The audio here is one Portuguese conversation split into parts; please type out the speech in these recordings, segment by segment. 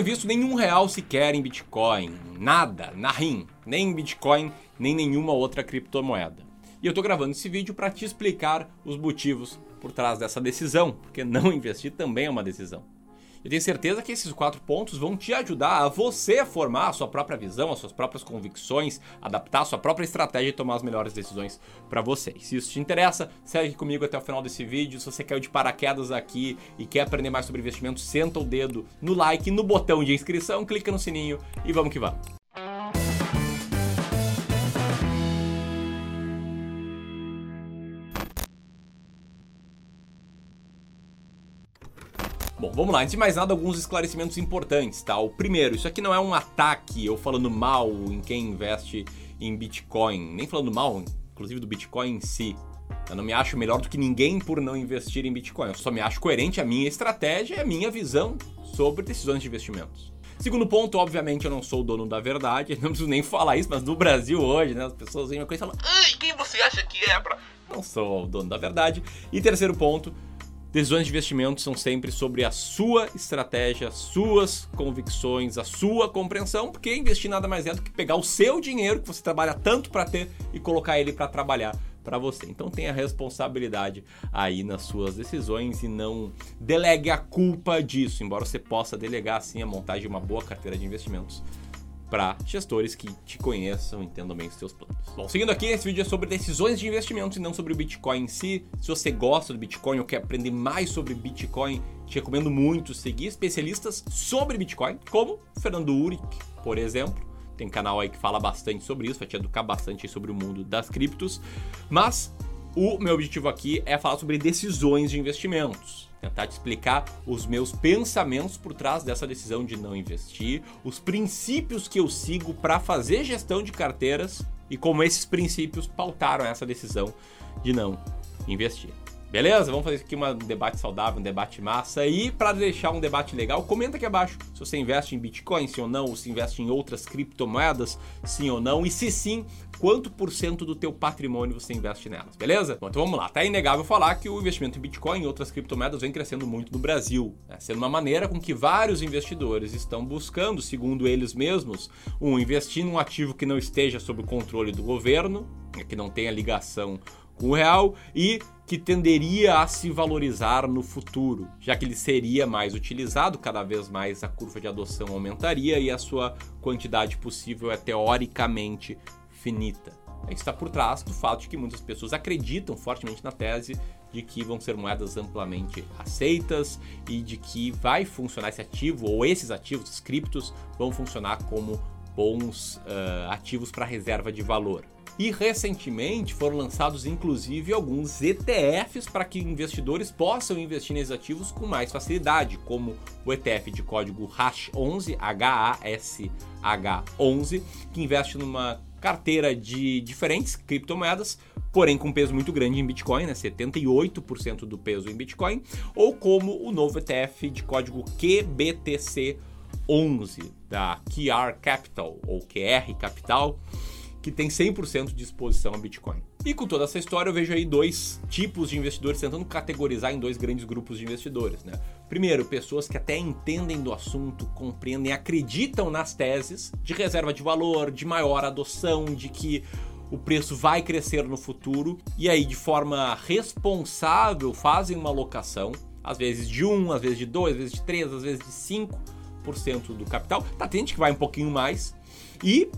invisto nenhum real sequer em Bitcoin, nada, na RIM, nem em Bitcoin, nem nenhuma outra criptomoeda. E eu tô gravando esse vídeo para te explicar os motivos por trás dessa decisão, porque não investir também é uma decisão. Eu tenho certeza que esses quatro pontos vão te ajudar a você formar a sua própria visão, as suas próprias convicções, adaptar a sua própria estratégia e tomar as melhores decisões para você. Se isso te interessa, segue comigo até o final desse vídeo. Se você caiu de paraquedas aqui e quer aprender mais sobre investimentos, senta o dedo no like, no botão de inscrição, clica no sininho e vamos que vamos. Bom, vamos lá. Antes de mais nada, alguns esclarecimentos importantes, tá? O primeiro, isso aqui não é um ataque ou falando mal em quem investe em Bitcoin, nem falando mal, inclusive do Bitcoin em si. Eu não me acho melhor do que ninguém por não investir em Bitcoin. Eu só me acho coerente a minha estratégia e a minha visão sobre decisões de investimentos. Segundo ponto, obviamente eu não sou o dono da verdade, não preciso nem falar isso, mas no Brasil hoje, né, as pessoas vêm uma coisa e falam: "Ai, quem você acha que é pra?" Não sou o dono da verdade. E terceiro ponto, Decisões de investimento são sempre sobre a sua estratégia, suas convicções, a sua compreensão, porque investir nada mais é do que pegar o seu dinheiro que você trabalha tanto para ter e colocar ele para trabalhar para você. Então tenha responsabilidade aí nas suas decisões e não delegue a culpa disso, embora você possa delegar sim a montagem de uma boa carteira de investimentos para gestores que te conheçam, entendam bem os seus planos. Bom, seguindo aqui, esse vídeo é sobre decisões de investimento e não sobre o Bitcoin em si. Se você gosta do Bitcoin ou quer aprender mais sobre Bitcoin, te recomendo muito seguir especialistas sobre Bitcoin, como Fernando Uric, por exemplo. Tem canal aí que fala bastante sobre isso, vai te educar bastante sobre o mundo das criptos. Mas o meu objetivo aqui é falar sobre decisões de investimentos tentar te explicar os meus pensamentos por trás dessa decisão de não investir, os princípios que eu sigo para fazer gestão de carteiras e como esses princípios pautaram essa decisão de não investir. Beleza? Vamos fazer aqui um debate saudável, um debate massa. E para deixar um debate legal, comenta aqui abaixo se você investe em Bitcoin, sim ou não, ou se investe em outras criptomoedas, sim ou não, e se sim, quanto por cento do teu patrimônio você investe nelas, beleza? Bom, então vamos lá. Tá inegável falar que o investimento em Bitcoin e outras criptomoedas vem crescendo muito no Brasil, né? sendo uma maneira com que vários investidores estão buscando, segundo eles mesmos, um investir num ativo que não esteja sob o controle do governo, que não tenha ligação com o real e que tenderia a se valorizar no futuro, já que ele seria mais utilizado, cada vez mais a curva de adoção aumentaria e a sua quantidade possível é teoricamente finita. Isso está por trás do fato de que muitas pessoas acreditam fortemente na tese de que vão ser moedas amplamente aceitas e de que vai funcionar esse ativo ou esses ativos, os criptos, vão funcionar como bons uh, ativos para reserva de valor. E recentemente foram lançados inclusive alguns ETFs para que investidores possam investir nesses ativos com mais facilidade, como o ETF de código HASH11, H-A-S-H-11, que investe numa carteira de diferentes criptomoedas, porém com peso muito grande em Bitcoin, né? 78% do peso em Bitcoin, ou como o novo ETF de código QBTC 11 da QR Capital ou QR Capital, que tem 100% de exposição a Bitcoin. E com toda essa história, eu vejo aí dois tipos de investidores tentando categorizar em dois grandes grupos de investidores, né? Primeiro, pessoas que até entendem do assunto, compreendem, acreditam nas teses de reserva de valor, de maior adoção, de que o preço vai crescer no futuro e aí de forma responsável fazem uma alocação, às vezes de 1, às vezes de 2, às vezes de 3, às vezes de 5% do capital. Tá, tem gente que vai um pouquinho mais. E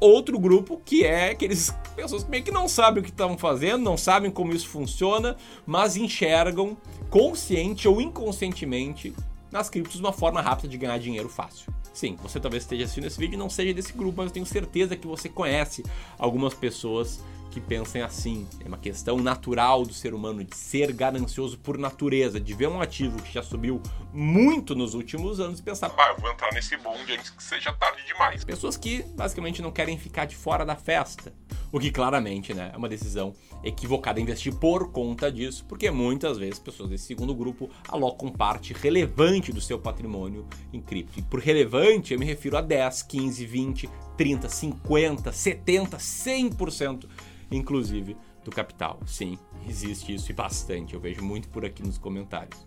outro grupo que é aqueles pessoas que meio que não sabem o que estão fazendo, não sabem como isso funciona, mas enxergam consciente ou inconscientemente nas criptos uma forma rápida de ganhar dinheiro fácil. Sim, você talvez esteja assistindo esse vídeo e não seja desse grupo, mas eu tenho certeza que você conhece algumas pessoas que pensem assim. É uma questão natural do ser humano de ser ganancioso por natureza, de ver um ativo que já subiu muito nos últimos anos e pensar, eu vou entrar nesse bonde antes que seja tarde demais. Pessoas que basicamente não querem ficar de fora da festa. O que claramente né, é uma decisão equivocada investir por conta disso, porque muitas vezes pessoas desse segundo grupo alocam parte relevante do seu patrimônio em cripto. E por relevante eu me refiro a 10, 15, 20, 30, 50, 70, 100% inclusive do capital. Sim, existe isso e bastante. Eu vejo muito por aqui nos comentários.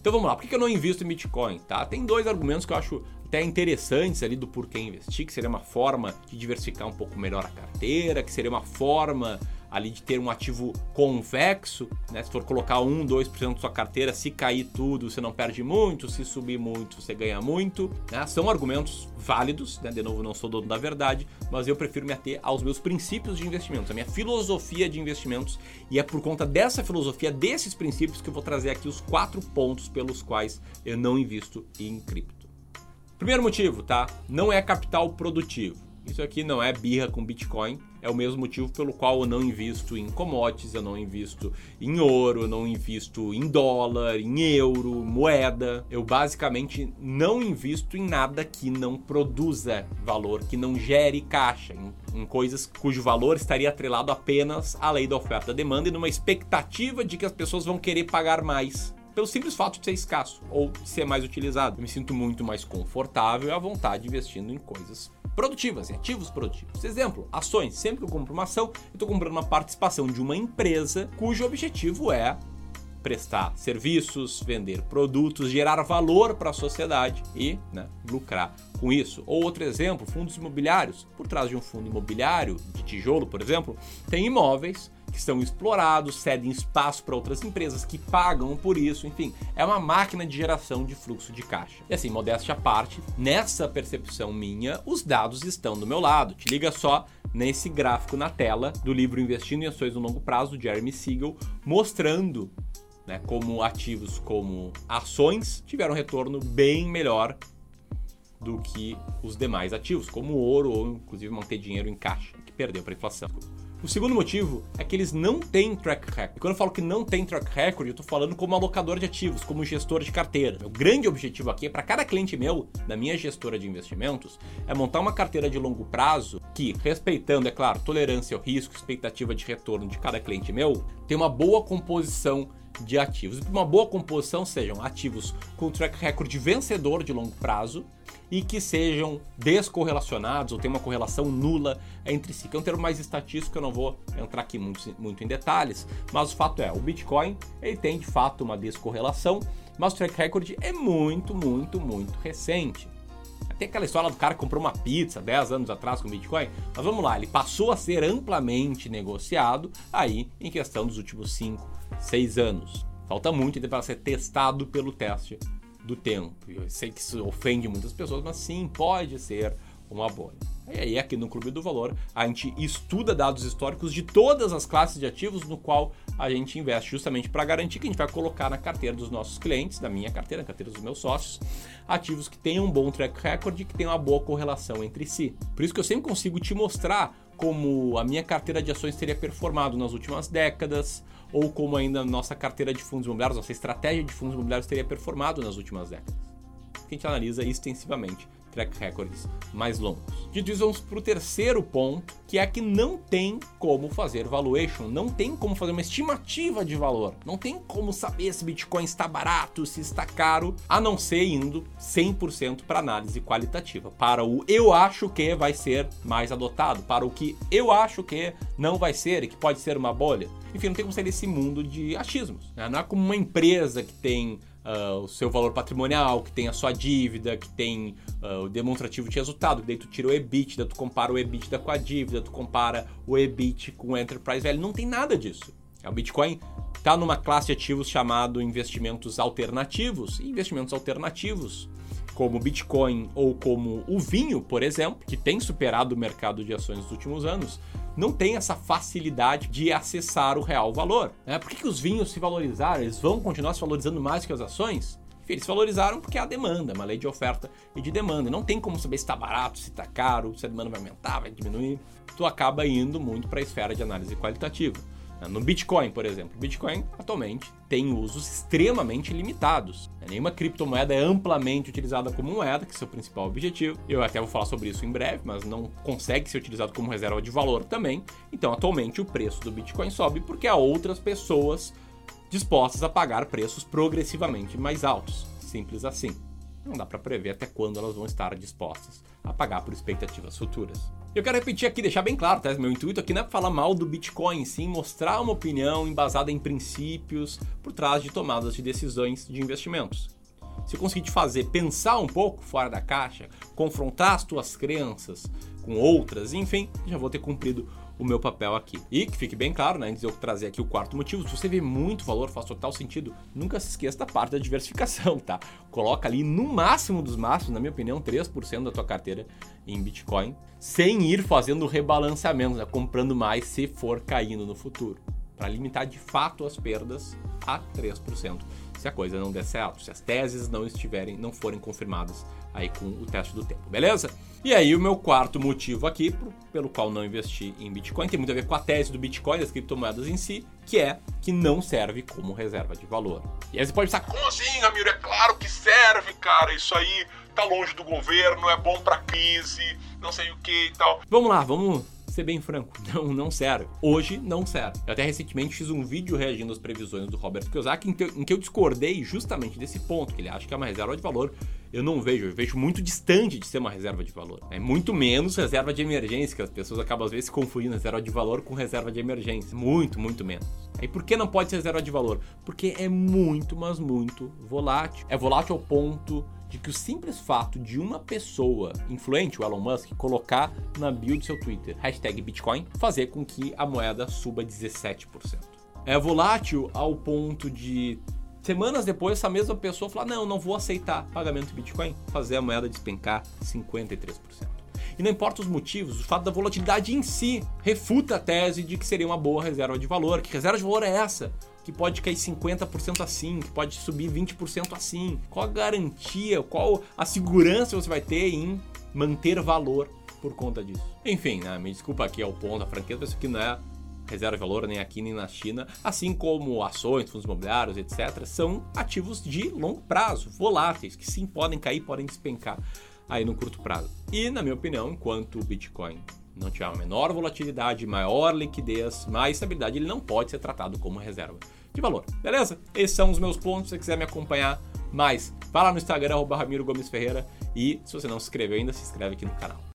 Então vamos lá, por que eu não invisto em Bitcoin? Tá? Tem dois argumentos que eu acho até interessantes ali do porquê investir, que seria uma forma de diversificar um pouco melhor a carteira, que seria uma forma ali de ter um ativo convexo, né? Se for colocar 1, 2% da sua carteira, se cair tudo, você não perde muito, se subir muito, você ganha muito. Né? São argumentos válidos, né? De novo, não sou dono da verdade, mas eu prefiro me ater aos meus princípios de investimento, a minha filosofia de investimentos, e é por conta dessa filosofia, desses princípios, que eu vou trazer aqui os quatro pontos pelos quais eu não invisto em cripto. Primeiro motivo, tá? Não é capital produtivo. Isso aqui não é birra com Bitcoin, é o mesmo motivo pelo qual eu não invisto em commodities, eu não invisto em ouro, eu não invisto em dólar, em euro, moeda. Eu basicamente não invisto em nada que não produza valor, que não gere caixa, em, em coisas cujo valor estaria atrelado apenas à lei da oferta e demanda e numa expectativa de que as pessoas vão querer pagar mais pelo simples fato de ser escasso ou de ser mais utilizado. Eu me sinto muito mais confortável e à vontade investindo em coisas produtivas, em ativos produtivos. Exemplo, ações. Sempre que eu compro uma ação, eu estou comprando uma participação de uma empresa cujo objetivo é prestar serviços, vender produtos, gerar valor para a sociedade e né, lucrar com isso. Ou outro exemplo, fundos imobiliários. Por trás de um fundo imobiliário de tijolo, por exemplo, tem imóveis que são explorados, cedem espaço para outras empresas que pagam por isso, enfim, é uma máquina de geração de fluxo de caixa. E assim, modéstia à parte, nessa percepção minha, os dados estão do meu lado. Te liga só nesse gráfico na tela do livro Investindo em Ações no Longo Prazo, do Jeremy Siegel, mostrando né, como ativos como ações tiveram retorno bem melhor do que os demais ativos, como ouro ou inclusive manter dinheiro em caixa, que perdeu para a inflação. O segundo motivo é que eles não têm track record. E quando eu falo que não tem track record, eu estou falando como alocador de ativos, como gestor de carteira. O grande objetivo aqui é para cada cliente meu, da minha gestora de investimentos, é montar uma carteira de longo prazo que, respeitando, é claro, tolerância ao risco, expectativa de retorno de cada cliente meu, tem uma boa composição de ativos. Uma boa composição sejam ativos com track record vencedor de longo prazo e que sejam descorrelacionados ou tenham uma correlação nula entre si. Que é um termo mais estatístico, eu não vou entrar aqui muito, muito em detalhes, mas o fato é, o Bitcoin ele tem de fato uma descorrelação, mas o track record é muito, muito, muito recente. Tem aquela história do cara que comprou uma pizza 10 anos atrás com Bitcoin, mas vamos lá, ele passou a ser amplamente negociado aí em questão dos últimos 5, 6 anos. Falta muito para ser testado pelo teste do tempo. Eu sei que isso ofende muitas pessoas, mas sim, pode ser uma bolha. E aí, aqui no Clube do Valor, a gente estuda dados históricos de todas as classes de ativos no qual a gente investe, justamente para garantir que a gente vai colocar na carteira dos nossos clientes, da minha carteira, na carteira dos meus sócios, ativos que tenham um bom track record e que tenham uma boa correlação entre si. Por isso que eu sempre consigo te mostrar como a minha carteira de ações teria performado nas últimas décadas, ou como ainda nossa carteira de fundos imobiliários, nossa estratégia de fundos imobiliários teria performado nas últimas décadas. Que a gente analisa extensivamente track records mais longos. Dito isso, vamos para o terceiro ponto, que é que não tem como fazer valuation, não tem como fazer uma estimativa de valor, não tem como saber se Bitcoin está barato, se está caro, a não ser indo 100% para análise qualitativa, para o eu acho que vai ser mais adotado, para o que eu acho que não vai ser e que pode ser uma bolha. Enfim, não tem como sair desse mundo de achismos. Né? Não é como uma empresa que tem uh, o seu valor patrimonial, que tem a sua dívida, que tem uh, o demonstrativo de resultado, daí tu tira o EBITDA, tu compara o EBITDA com a dívida, tu compara o EBIT com o Enterprise Value, não tem nada disso. É, o Bitcoin. Está numa classe de ativos chamado investimentos alternativos, e investimentos alternativos como Bitcoin ou como o vinho, por exemplo, que tem superado o mercado de ações nos últimos anos, não tem essa facilidade de acessar o real valor. Né? Por que, que os vinhos se valorizaram? Eles vão continuar se valorizando mais que as ações? Eles valorizaram porque há demanda, uma lei de oferta e de demanda. Não tem como saber se está barato, se está caro, se a demanda vai aumentar, vai diminuir. Tu acaba indo muito para a esfera de análise qualitativa. No Bitcoin, por exemplo, Bitcoin atualmente tem usos extremamente limitados. Nenhuma criptomoeda é amplamente utilizada como moeda, que é seu principal objetivo. Eu até vou falar sobre isso em breve, mas não consegue ser utilizado como reserva de valor também. Então, atualmente, o preço do Bitcoin sobe porque há outras pessoas dispostas a pagar preços progressivamente mais altos. Simples assim. Não dá para prever até quando elas vão estar dispostas a pagar por expectativas futuras. Eu quero repetir aqui, deixar bem claro, tá? Meu intuito aqui não é falar mal do Bitcoin, sim mostrar uma opinião embasada em princípios por trás de tomadas de decisões de investimentos. se eu conseguir te fazer pensar um pouco fora da caixa, confrontar as tuas crenças com outras, enfim, já vou ter cumprido o meu papel aqui. E que fique bem claro, né, antes de eu trazer aqui o quarto motivo, se você vê muito valor, faz total sentido, nunca se esqueça da parte da diversificação, tá? Coloca ali no máximo dos máximos, na minha opinião, 3% da tua carteira em Bitcoin, sem ir fazendo rebalanceamento, né, comprando mais se for caindo no futuro, para limitar de fato as perdas a 3% se a coisa não der certo, se as teses não estiverem, não forem confirmadas aí com o teste do tempo, beleza? E aí o meu quarto motivo aqui pro, pelo qual não investi em Bitcoin tem muito a ver com a tese do Bitcoin, das criptomoedas em si, que é que não serve como reserva de valor. E aí você pode pensar, como assim, Ramiro? É claro que serve, cara. Isso aí tá longe do governo, é bom pra crise, não sei o que e tal. Vamos lá, vamos ser bem franco, não, não serve. Hoje não serve. Eu até recentemente fiz um vídeo reagindo às previsões do Robert Kiyosaki em que, em que eu discordei justamente desse ponto, que ele acha que é uma reserva de valor. Eu não vejo, eu vejo muito distante de ser uma reserva de valor. É muito menos reserva de emergência, que as pessoas acabam às vezes confundindo reserva de valor com reserva de emergência. Muito, muito menos. Aí por que não pode ser reserva de valor? Porque é muito, mas muito volátil. É volátil ao ponto de que o simples fato de uma pessoa influente, o Elon Musk, colocar na bio do seu Twitter hashtag Bitcoin, fazer com que a moeda suba 17%. É volátil ao ponto de semanas depois essa mesma pessoa falar: não, não vou aceitar pagamento Bitcoin, fazer a moeda despencar 53%. E não importa os motivos, o fato da volatilidade em si refuta a tese de que seria uma boa reserva de valor. Que reserva de valor é essa? Que pode cair 50% assim, que pode subir 20% assim? Qual a garantia, qual a segurança você vai ter em manter valor por conta disso? Enfim, né, me desculpa aqui ao ponto, a franqueza, isso aqui não é reserva de valor nem aqui nem na China, assim como ações, fundos imobiliários, etc., são ativos de longo prazo, voláteis, que sim podem cair, podem despencar aí no curto prazo. E, na minha opinião, enquanto o Bitcoin não tiver uma menor volatilidade, maior liquidez, mais estabilidade, ele não pode ser tratado como reserva de valor. Beleza? Esses são os meus pontos. Se você quiser me acompanhar mais, vá lá no Instagram, Ramiro Gomes Ferreira. E se você não se inscreveu ainda, se inscreve aqui no canal.